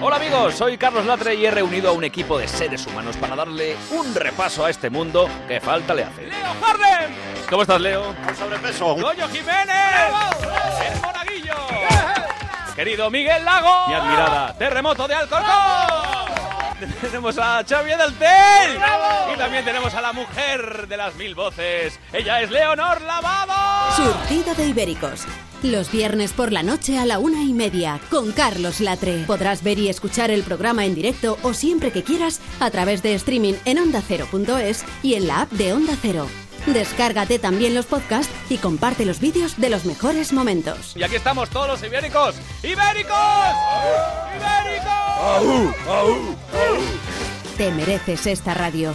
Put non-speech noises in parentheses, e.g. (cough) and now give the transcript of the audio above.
Hola amigos, soy Carlos Latre y he reunido a un equipo de seres humanos para darle un repaso a este mundo que falta le hace. ¡Leo Harlem! ¿Cómo estás, Leo? Un sobrepeso. ¡Goyo Jiménez! ¡El Monaguillo! Querido Miguel Lago. Mi admirada Terremoto de Alcorcón. (laughs) Tenemos a Xavi del Tel. También tenemos a la mujer de las mil voces. Ella es Leonor Lavado. Surtido de Ibéricos. Los viernes por la noche a la una y media con Carlos Latre. Podrás ver y escuchar el programa en directo o siempre que quieras a través de streaming en ondacero.es y en la app de Onda Cero. Descárgate también los podcasts y comparte los vídeos de los mejores momentos. Y aquí estamos todos los ibéricos. ¡Ibéricos! ¡Ibéricos! Te mereces esta radio.